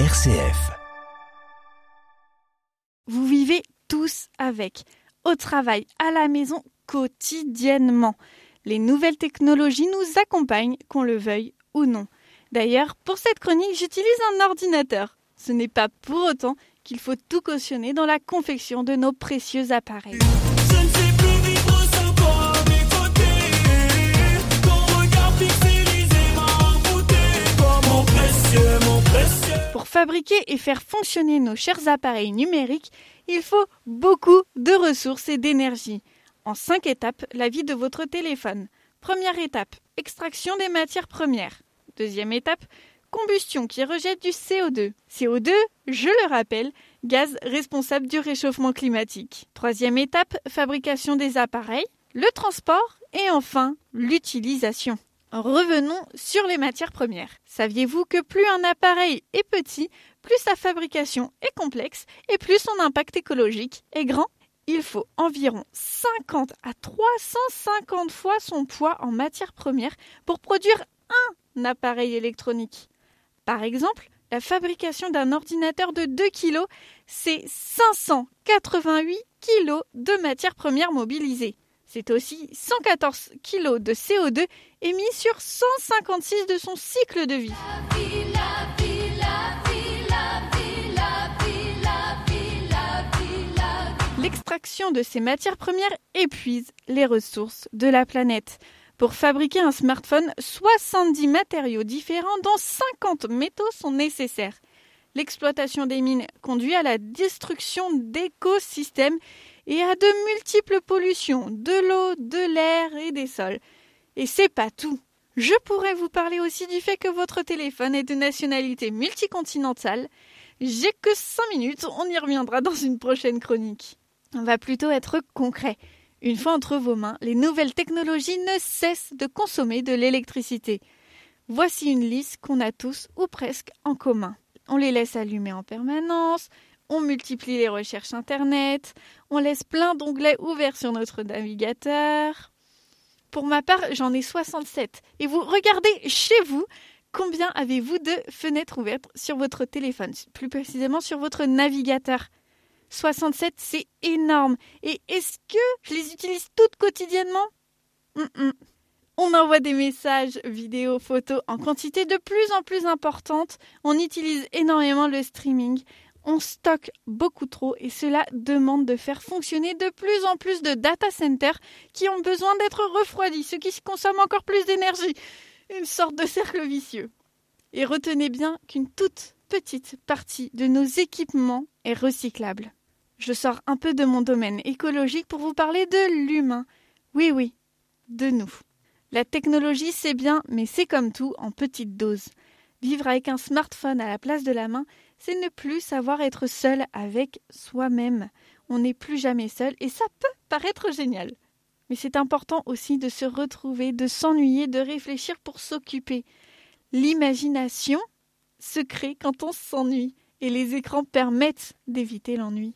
RCF. Vous vivez tous avec, au travail, à la maison, quotidiennement. Les nouvelles technologies nous accompagnent, qu'on le veuille ou non. D'ailleurs, pour cette chronique, j'utilise un ordinateur. Ce n'est pas pour autant qu'il faut tout cautionner dans la confection de nos précieux appareils. Je ne sais plus vivre Pour fabriquer et faire fonctionner nos chers appareils numériques, il faut beaucoup de ressources et d'énergie. En cinq étapes, la vie de votre téléphone. Première étape, extraction des matières premières. Deuxième étape, combustion qui rejette du CO2. CO2, je le rappelle, gaz responsable du réchauffement climatique. Troisième étape, fabrication des appareils, le transport et enfin l'utilisation. Revenons sur les matières premières. Saviez-vous que plus un appareil est petit, plus sa fabrication est complexe et plus son impact écologique est grand? Il faut environ 50 à 350 fois son poids en matières premières pour produire un appareil électronique. Par exemple, la fabrication d'un ordinateur de 2 kg, c'est 588 kg de matières premières mobilisées. C'est aussi 114 kg de CO2 émis sur 156 de son cycle de vie. L'extraction de ces matières premières épuise les ressources de la planète. Pour fabriquer un smartphone, 70 matériaux différents dont 50 métaux sont nécessaires. L'exploitation des mines conduit à la destruction d'écosystèmes et à de multiples pollutions de l'eau, de l'air et des sols. Et c'est pas tout. Je pourrais vous parler aussi du fait que votre téléphone est de nationalité multicontinentale. J'ai que 5 minutes, on y reviendra dans une prochaine chronique. On va plutôt être concret. Une fois entre vos mains, les nouvelles technologies ne cessent de consommer de l'électricité. Voici une liste qu'on a tous ou presque en commun. On les laisse allumer en permanence, on multiplie les recherches Internet, on laisse plein d'onglets ouverts sur notre navigateur. Pour ma part, j'en ai 67. Et vous regardez chez vous, combien avez-vous de fenêtres ouvertes sur votre téléphone, plus précisément sur votre navigateur 67, c'est énorme. Et est-ce que je les utilise toutes quotidiennement? On envoie des messages, vidéos, photos en quantité de plus en plus importante. On utilise énormément le streaming. On stocke beaucoup trop et cela demande de faire fonctionner de plus en plus de data centers qui ont besoin d'être refroidis, ce qui consomme encore plus d'énergie. Une sorte de cercle vicieux. Et retenez bien qu'une toute petite partie de nos équipements est recyclable. Je sors un peu de mon domaine écologique pour vous parler de l'humain. Oui, oui, de nous. La technologie, c'est bien, mais c'est comme tout, en petite dose. Vivre avec un smartphone à la place de la main, c'est ne plus savoir être seul avec soi-même. On n'est plus jamais seul et ça peut paraître génial. Mais c'est important aussi de se retrouver, de s'ennuyer, de réfléchir pour s'occuper. L'imagination se crée quand on s'ennuie et les écrans permettent d'éviter l'ennui.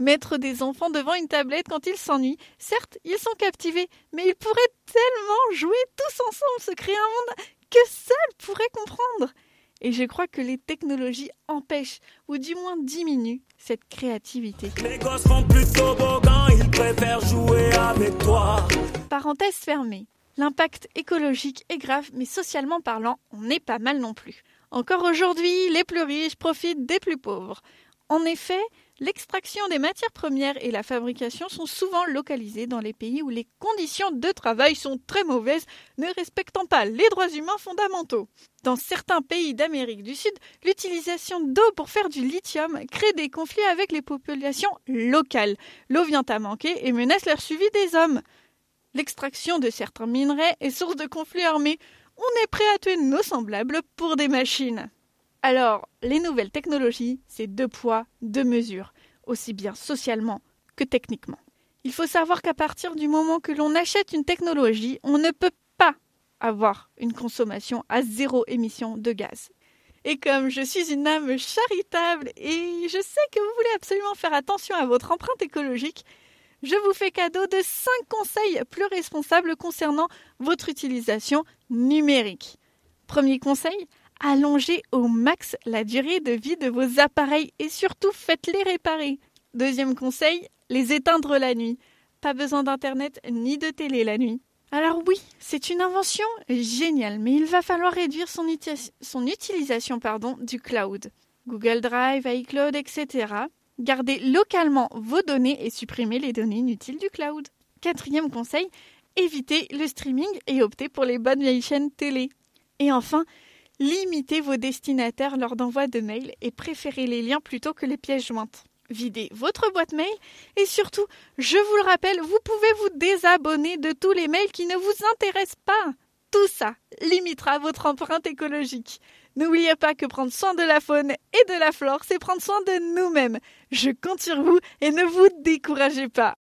Mettre des enfants devant une tablette quand ils s'ennuient, certes, ils sont captivés, mais ils pourraient tellement jouer tous ensemble, se créer un monde que seuls pourraient comprendre. Et je crois que les technologies empêchent, ou du moins diminuent, cette créativité. Les gosses font plus de toboggan, ils préfèrent jouer avec toi. Parenthèse fermée. L'impact écologique est grave, mais socialement parlant, on n'est pas mal non plus. Encore aujourd'hui, les plus riches profitent des plus pauvres. En effet, l'extraction des matières premières et la fabrication sont souvent localisées dans les pays où les conditions de travail sont très mauvaises, ne respectant pas les droits humains fondamentaux. Dans certains pays d'Amérique du Sud, l'utilisation d'eau pour faire du lithium crée des conflits avec les populations locales. L'eau vient à manquer et menace leur suivi des hommes. L'extraction de certains minerais est source de conflits armés. On est prêt à tuer nos semblables pour des machines. Alors, les nouvelles technologies, c'est deux poids, deux mesures, aussi bien socialement que techniquement. Il faut savoir qu'à partir du moment que l'on achète une technologie, on ne peut pas avoir une consommation à zéro émission de gaz. Et comme je suis une âme charitable et je sais que vous voulez absolument faire attention à votre empreinte écologique, je vous fais cadeau de 5 conseils plus responsables concernant votre utilisation numérique. Premier conseil, Allongez au max la durée de vie de vos appareils et surtout faites-les réparer. Deuxième conseil, les éteindre la nuit. Pas besoin d'internet ni de télé la nuit. Alors oui, c'est une invention géniale, mais il va falloir réduire son, utilisation du cloud. Google Drive, iCloud, etc. Gardez localement vos données et supprimez les données inutiles du cloud. Quatrième conseil, évitez le streaming et optez pour les bonnes vieilles chaînes télé. Et enfin, limitez vos destinataires lors d'envoi de mails et préférez les liens plutôt que les pièces jointes. Videz votre boîte mail et surtout, je vous le rappelle, vous pouvez vous désabonner de tous les mails qui ne vous intéressent pas. Tout ça limitera votre empreinte écologique. N'oubliez pas que prendre soin de la faune et de la flore, c'est prendre soin de nous-mêmes. Je compte sur vous et ne vous découragez pas.